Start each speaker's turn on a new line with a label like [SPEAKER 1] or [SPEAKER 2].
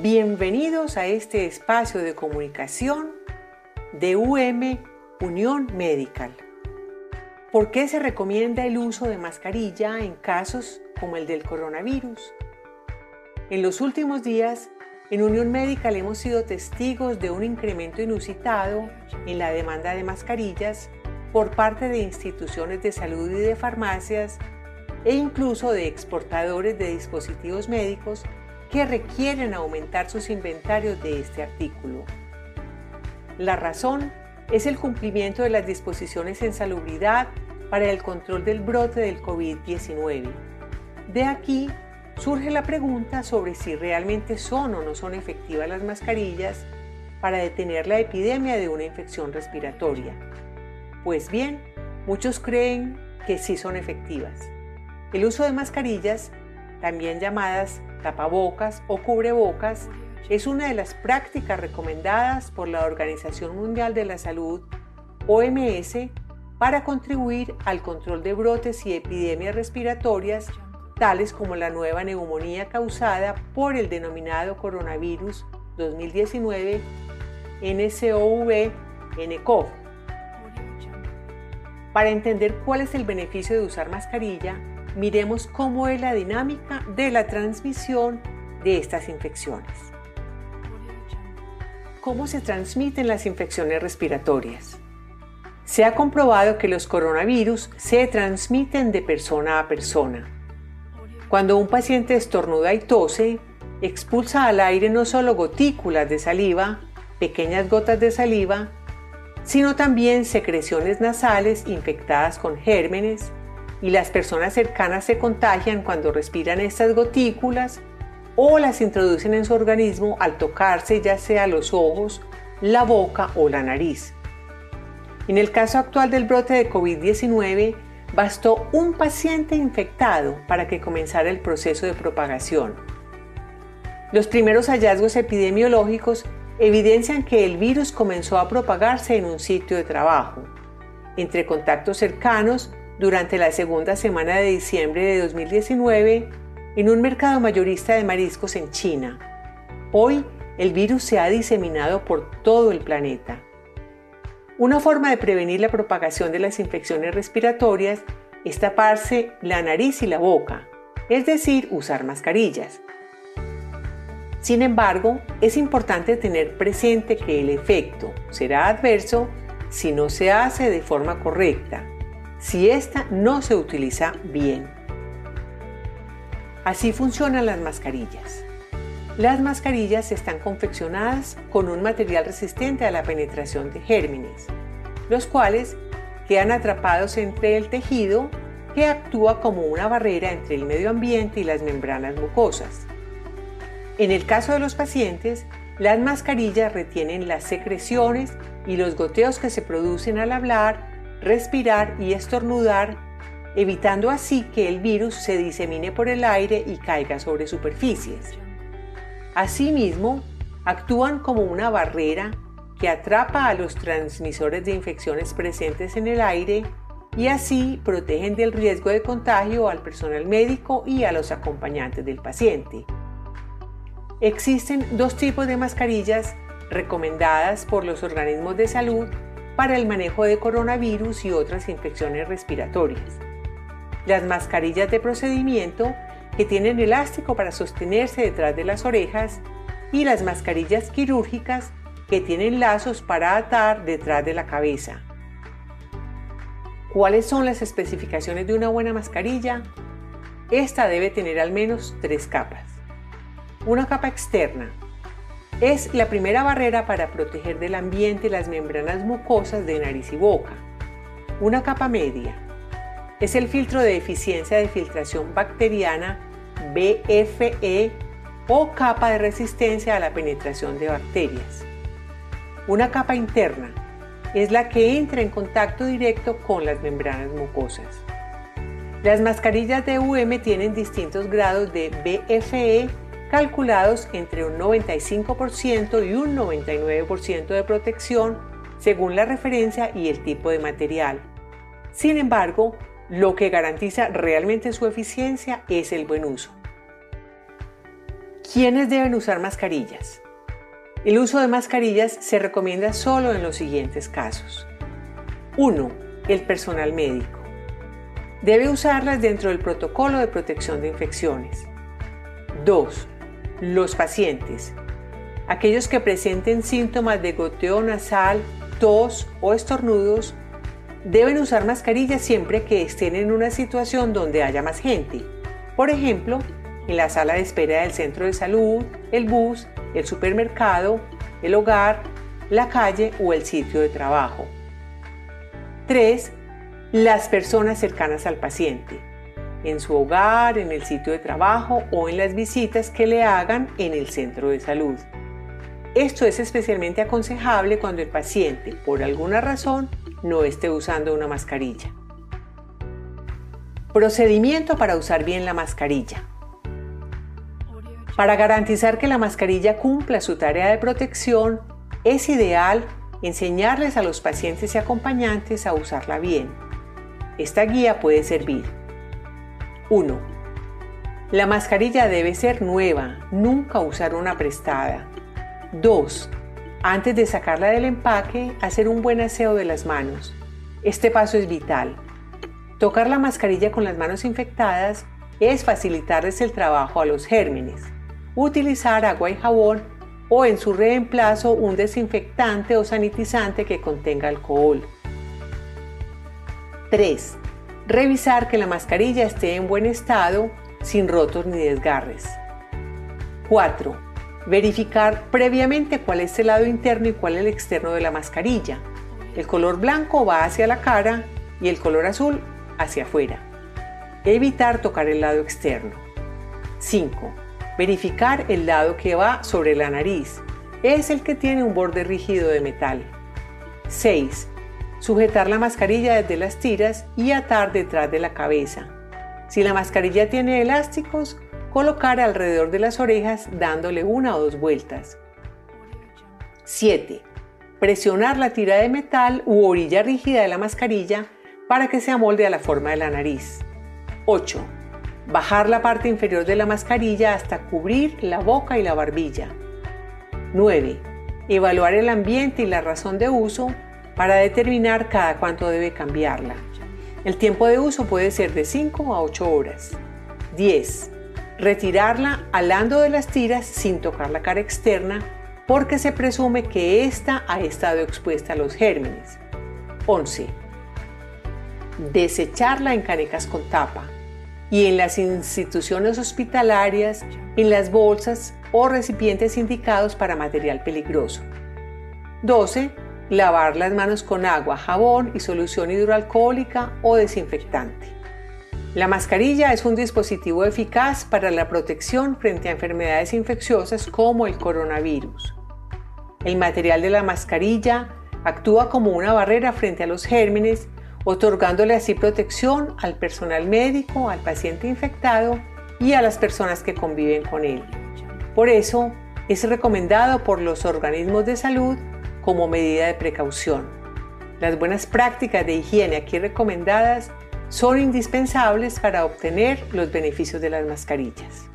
[SPEAKER 1] Bienvenidos a este espacio de comunicación de UM Unión Medical. ¿Por qué se recomienda el uso de mascarilla en casos como el del coronavirus? En los últimos días, en Unión Medical hemos sido testigos de un incremento inusitado en la demanda de mascarillas por parte de instituciones de salud y de farmacias e incluso de exportadores de dispositivos médicos que requieren aumentar sus inventarios de este artículo. La razón es el cumplimiento de las disposiciones en salubridad para el control del brote del COVID-19. De aquí surge la pregunta sobre si realmente son o no son efectivas las mascarillas para detener la epidemia de una infección respiratoria. Pues bien, muchos creen que sí son efectivas. El uso de mascarillas, también llamadas tapabocas o cubrebocas, es una de las prácticas recomendadas por la Organización Mundial de la Salud, OMS, para contribuir al control de brotes y epidemias respiratorias, tales como la nueva neumonía causada por el denominado coronavirus 2019 NCOV-NCOV. Para entender cuál es el beneficio de usar mascarilla, miremos cómo es la dinámica de la transmisión de estas infecciones. ¿Cómo se transmiten las infecciones respiratorias? Se ha comprobado que los coronavirus se transmiten de persona a persona. Cuando un paciente estornuda y tose, expulsa al aire no solo gotículas de saliva, pequeñas gotas de saliva, sino también secreciones nasales infectadas con gérmenes, y las personas cercanas se contagian cuando respiran estas gotículas o las introducen en su organismo al tocarse ya sea los ojos, la boca o la nariz. En el caso actual del brote de COVID-19, bastó un paciente infectado para que comenzara el proceso de propagación. Los primeros hallazgos epidemiológicos evidencian que el virus comenzó a propagarse en un sitio de trabajo, entre contactos cercanos durante la segunda semana de diciembre de 2019 en un mercado mayorista de mariscos en China. Hoy el virus se ha diseminado por todo el planeta. Una forma de prevenir la propagación de las infecciones respiratorias es taparse la nariz y la boca, es decir, usar mascarillas. Sin embargo, es importante tener presente que el efecto será adverso si no se hace de forma correcta, si ésta no se utiliza bien. Así funcionan las mascarillas. Las mascarillas están confeccionadas con un material resistente a la penetración de gérmenes, los cuales quedan atrapados entre el tejido que actúa como una barrera entre el medio ambiente y las membranas mucosas. En el caso de los pacientes, las mascarillas retienen las secreciones y los goteos que se producen al hablar, respirar y estornudar evitando así que el virus se disemine por el aire y caiga sobre superficies. Asimismo, actúan como una barrera que atrapa a los transmisores de infecciones presentes en el aire y así protegen del riesgo de contagio al personal médico y a los acompañantes del paciente. Existen dos tipos de mascarillas recomendadas por los organismos de salud para el manejo de coronavirus y otras infecciones respiratorias las mascarillas de procedimiento que tienen elástico para sostenerse detrás de las orejas y las mascarillas quirúrgicas que tienen lazos para atar detrás de la cabeza. ¿Cuáles son las especificaciones de una buena mascarilla? Esta debe tener al menos tres capas. Una capa externa. Es la primera barrera para proteger del ambiente las membranas mucosas de nariz y boca. Una capa media es el filtro de eficiencia de filtración bacteriana BFE o capa de resistencia a la penetración de bacterias. Una capa interna es la que entra en contacto directo con las membranas mucosas. Las mascarillas de UM tienen distintos grados de BFE calculados entre un 95% y un 99% de protección según la referencia y el tipo de material. Sin embargo, lo que garantiza realmente su eficiencia es el buen uso. ¿Quiénes deben usar mascarillas? El uso de mascarillas se recomienda solo en los siguientes casos. 1. El personal médico. Debe usarlas dentro del protocolo de protección de infecciones. 2. Los pacientes. Aquellos que presenten síntomas de goteo nasal, tos o estornudos deben usar mascarillas siempre que estén en una situación donde haya más gente. Por ejemplo, en la sala de espera del centro de salud, el bus, el supermercado, el hogar, la calle o el sitio de trabajo. 3. Las personas cercanas al paciente, en su hogar, en el sitio de trabajo o en las visitas que le hagan en el centro de salud. Esto es especialmente aconsejable cuando el paciente, por alguna razón, no esté usando una mascarilla. Procedimiento para usar bien la mascarilla. Para garantizar que la mascarilla cumpla su tarea de protección, es ideal enseñarles a los pacientes y acompañantes a usarla bien. Esta guía puede servir. 1. La mascarilla debe ser nueva, nunca usar una prestada. 2. Antes de sacarla del empaque, hacer un buen aseo de las manos. Este paso es vital. Tocar la mascarilla con las manos infectadas es facilitarles el trabajo a los gérmenes. Utilizar agua y jabón o en su reemplazo un desinfectante o sanitizante que contenga alcohol. 3. Revisar que la mascarilla esté en buen estado, sin rotos ni desgarres. 4. Verificar previamente cuál es el lado interno y cuál el externo de la mascarilla. El color blanco va hacia la cara y el color azul hacia afuera. Evitar tocar el lado externo. 5 Verificar el lado que va sobre la nariz. Es el que tiene un borde rígido de metal. 6. Sujetar la mascarilla desde las tiras y atar detrás de la cabeza. Si la mascarilla tiene elásticos, colocar alrededor de las orejas dándole una o dos vueltas. 7. Presionar la tira de metal u orilla rígida de la mascarilla para que se amolde a la forma de la nariz. 8 Bajar la parte inferior de la mascarilla hasta cubrir la boca y la barbilla. 9. Evaluar el ambiente y la razón de uso para determinar cada cuánto debe cambiarla. El tiempo de uso puede ser de 5 a 8 horas. 10. Retirarla alando de las tiras sin tocar la cara externa porque se presume que ésta ha estado expuesta a los gérmenes. 11. Desecharla en canecas con tapa y en las instituciones hospitalarias, en las bolsas o recipientes indicados para material peligroso. 12. Lavar las manos con agua, jabón y solución hidroalcohólica o desinfectante. La mascarilla es un dispositivo eficaz para la protección frente a enfermedades infecciosas como el coronavirus. El material de la mascarilla actúa como una barrera frente a los gérmenes otorgándole así protección al personal médico, al paciente infectado y a las personas que conviven con él. Por eso, es recomendado por los organismos de salud como medida de precaución. Las buenas prácticas de higiene aquí recomendadas son indispensables para obtener los beneficios de las mascarillas.